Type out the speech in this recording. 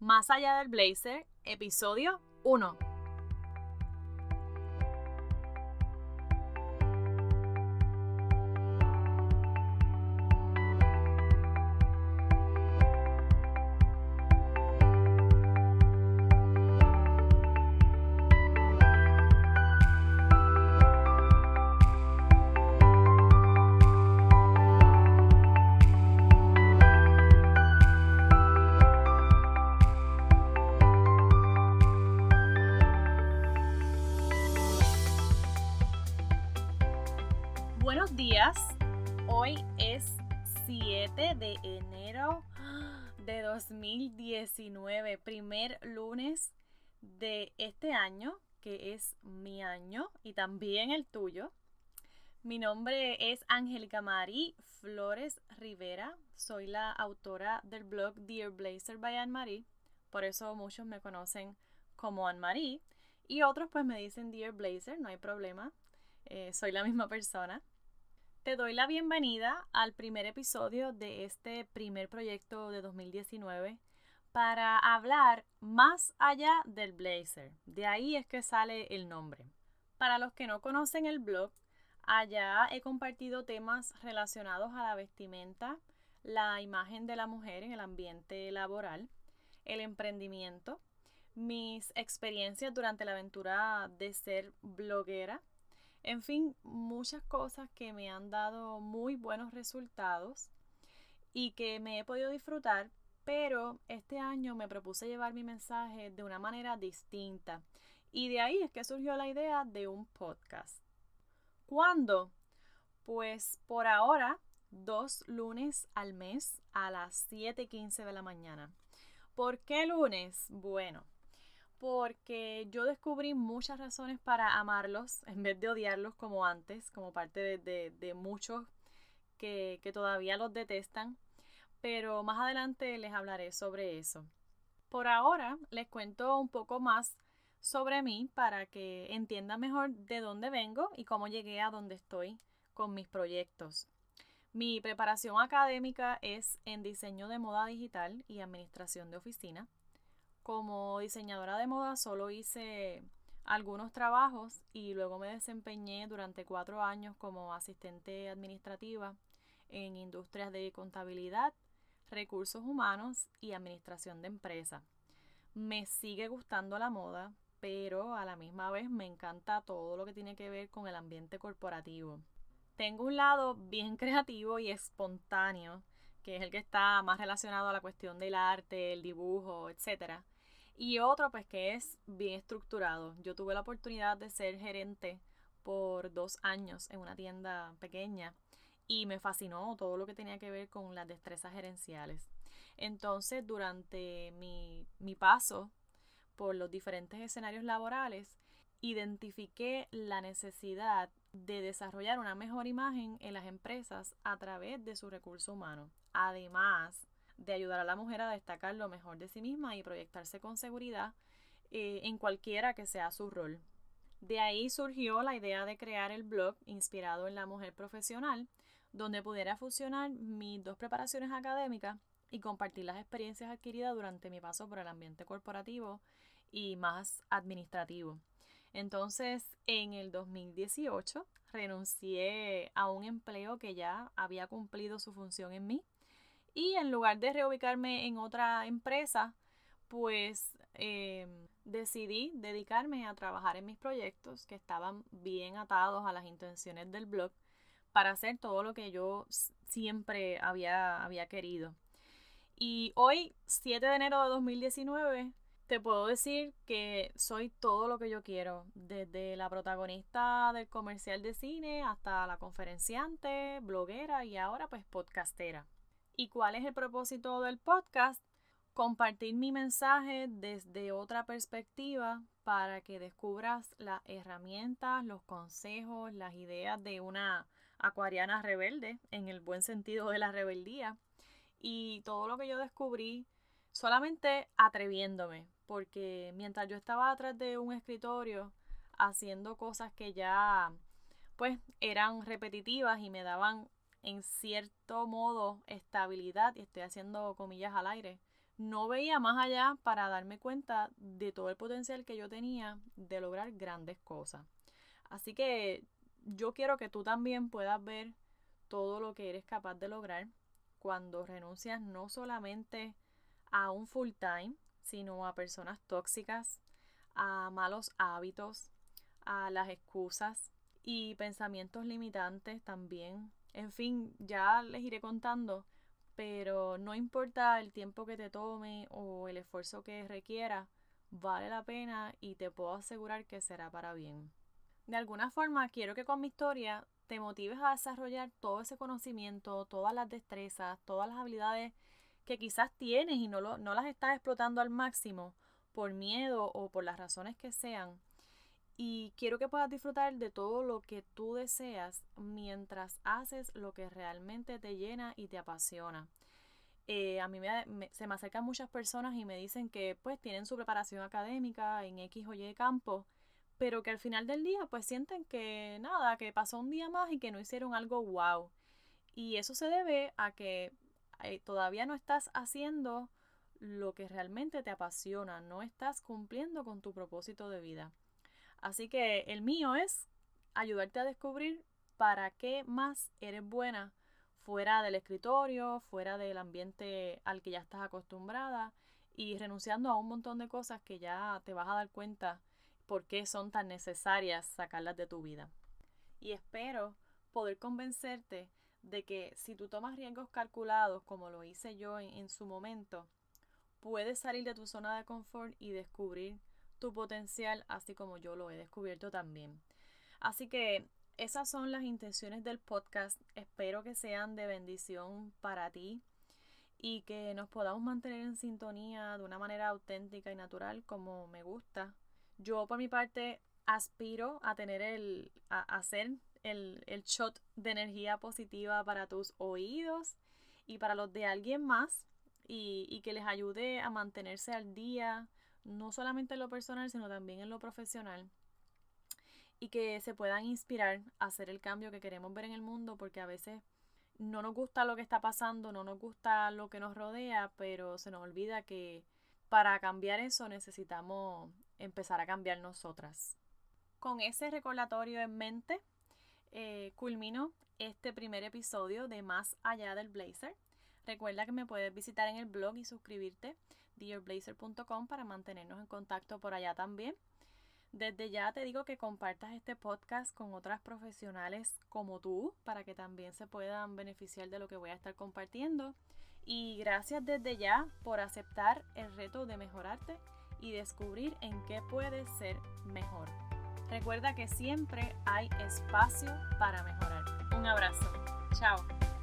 Más allá del blazer, episodio 1. Días. Hoy es 7 de enero de 2019, primer lunes de este año, que es mi año y también el tuyo. Mi nombre es Angélica Marie Flores Rivera. Soy la autora del blog Dear Blazer by Anne Marie. Por eso muchos me conocen como Anne Marie. Y otros pues me dicen Dear Blazer, no hay problema. Eh, soy la misma persona. Te doy la bienvenida al primer episodio de este primer proyecto de 2019 para hablar más allá del blazer. De ahí es que sale el nombre. Para los que no conocen el blog, allá he compartido temas relacionados a la vestimenta, la imagen de la mujer en el ambiente laboral, el emprendimiento, mis experiencias durante la aventura de ser bloguera, en fin, muchas cosas que me han dado muy buenos resultados y que me he podido disfrutar, pero este año me propuse llevar mi mensaje de una manera distinta y de ahí es que surgió la idea de un podcast. ¿Cuándo? Pues por ahora, dos lunes al mes a las 7:15 de la mañana. ¿Por qué lunes? Bueno, porque yo descubrí muchas razones para amarlos en vez de odiarlos como antes, como parte de, muchos que, que todavía los detestan, pero más adelante les hablaré sobre eso. Por ahora les cuento un poco más sobre mí para que entiendan mejor de dónde vengo y cómo llegué a donde estoy con mis proyectos. Mi preparación académica es en diseño de moda digital y administración de oficina. Como diseñadora de moda solo hice algunos trabajos y luego me desempeñé durante cuatro años como asistente administrativa en industrias de contabilidad, recursos humanos y administración de empresas. Me sigue gustando la moda, pero a la misma vez me encanta todo lo que tiene que ver con el ambiente corporativo. Tengo un lado bien creativo y espontáneo, que es el que está más relacionado a la cuestión del arte, el dibujo, etcétera y otro, pues que es bien estructurado. Yo tuve la oportunidad de ser gerente por dos años en una tienda pequeña y me fascinó todo lo que tenía que ver con las destrezas gerenciales. Entonces, durante mi, mi paso por los diferentes escenarios laborales, identifiqué la necesidad de desarrollar una mejor imagen en las empresas a través de su recurso humano. Además, de ayudar a la mujer a destacar lo mejor de sí misma y proyectarse con seguridad eh, en cualquiera que sea su rol. De ahí surgió la idea de crear el blog inspirado en la mujer profesional, donde pudiera fusionar mis dos preparaciones académicas y compartir las experiencias adquiridas durante mi paso por el ambiente corporativo y más administrativo. Entonces, en el 2018 renuncié a un empleo que ya había cumplido su función en mí y en lugar de reubicarme en otra empresa, pues em, decidí dedicarme a trabajar en mis proyectos que estaban bien atados a las intenciones del blog para hacer todo lo que yo siempre había, había querido. Y hoy, 7 de enero de 2019, te puedo decir que soy todo lo que yo quiero, desde la protagonista del comercial de cine hasta la conferenciante, bloguera y ahora pues podcastera. ¿Y cuál es el propósito del podcast? Compartir mi mensaje desde otra perspectiva para que descubras las herramientas, los consejos, las ideas de una acuariana rebelde, en el buen sentido de la rebeldía, y todo lo que yo descubrí solamente atreviéndome, porque mientras yo estaba atrás de un escritorio haciendo cosas que ya pues eran repetitivas y me daban en cierto modo estabilidad, y estoy haciendo comillas al aire, no veía más allá para darme cuenta de todo el potencial que yo tenía de lograr grandes cosas. Así que yo quiero que tú también puedas ver todo lo que eres capaz de lograr cuando renuncias no solamente a un full time, sino a personas tóxicas, a malos hábitos, a las excusas y pensamientos limitantes también. En fin, ya les iré contando, pero no importa el tiempo que te tome o el esfuerzo que requiera, vale la pena y te puedo asegurar que será para bien. De alguna forma, quiero que con mi historia te motives a desarrollar todo ese conocimiento, todas las destrezas, todas las habilidades que quizás tienes y no, no las estás explotando al máximo por miedo o por las razones que sean. Y quiero que puedas disfrutar de todo lo que tú deseas mientras haces lo que realmente te llena y te apasiona. Eh, a mí se me acercan muchas personas y me dicen que pues tienen su preparación académica en X o Y campo, pero que al final del día pues sienten que nada, que pasó un día más y que no hicieron algo wow. Y eso se debe a que eh, todavía no estás haciendo lo que realmente te apasiona, no estás cumpliendo con tu propósito de vida. Así que el mío es ayudarte a descubrir para qué más eres buena fuera del escritorio, fuera del ambiente al que ya estás acostumbrada y renunciando a un montón de cosas que ya te vas a dar cuenta por qué son tan necesarias sacarlas de tu vida. Y espero poder convencerte de que si tú tomas riesgos calculados, como lo hice yo en, su momento, puedes salir de tu zona de confort y descubrir tu potencial, así como yo lo he descubierto también. Así que esas son las intenciones del podcast. Espero que sean de bendición para ti y que nos podamos mantener en sintonía de una manera auténtica y natural como me gusta. Yo por mi parte aspiro a tener el, a hacer el, el shot de energía positiva para tus oídos y para los de alguien más y, y que les ayude a mantenerse al día, no solamente en lo personal, sino también en lo profesional y que se puedan inspirar a hacer el cambio que queremos ver en el mundo porque a veces no nos gusta lo que está pasando, no nos gusta lo que nos rodea, pero se nos olvida que para cambiar eso necesitamos empezar a cambiar nosotras. Con ese recordatorio en mente, eh, culmino este primer episodio de Más allá del blazer. Recuerda que me puedes visitar en el blog y suscribirte dearblazer.com para mantenernos en contacto por allá también. Desde ya te digo que compartas este podcast con otras profesionales como tú para que también se puedan beneficiar de lo que voy a estar compartiendo. Y gracias desde ya por aceptar el reto de mejorarte y descubrir en qué puedes ser mejor. Recuerda que siempre hay espacio para mejorar. Un abrazo. Chao.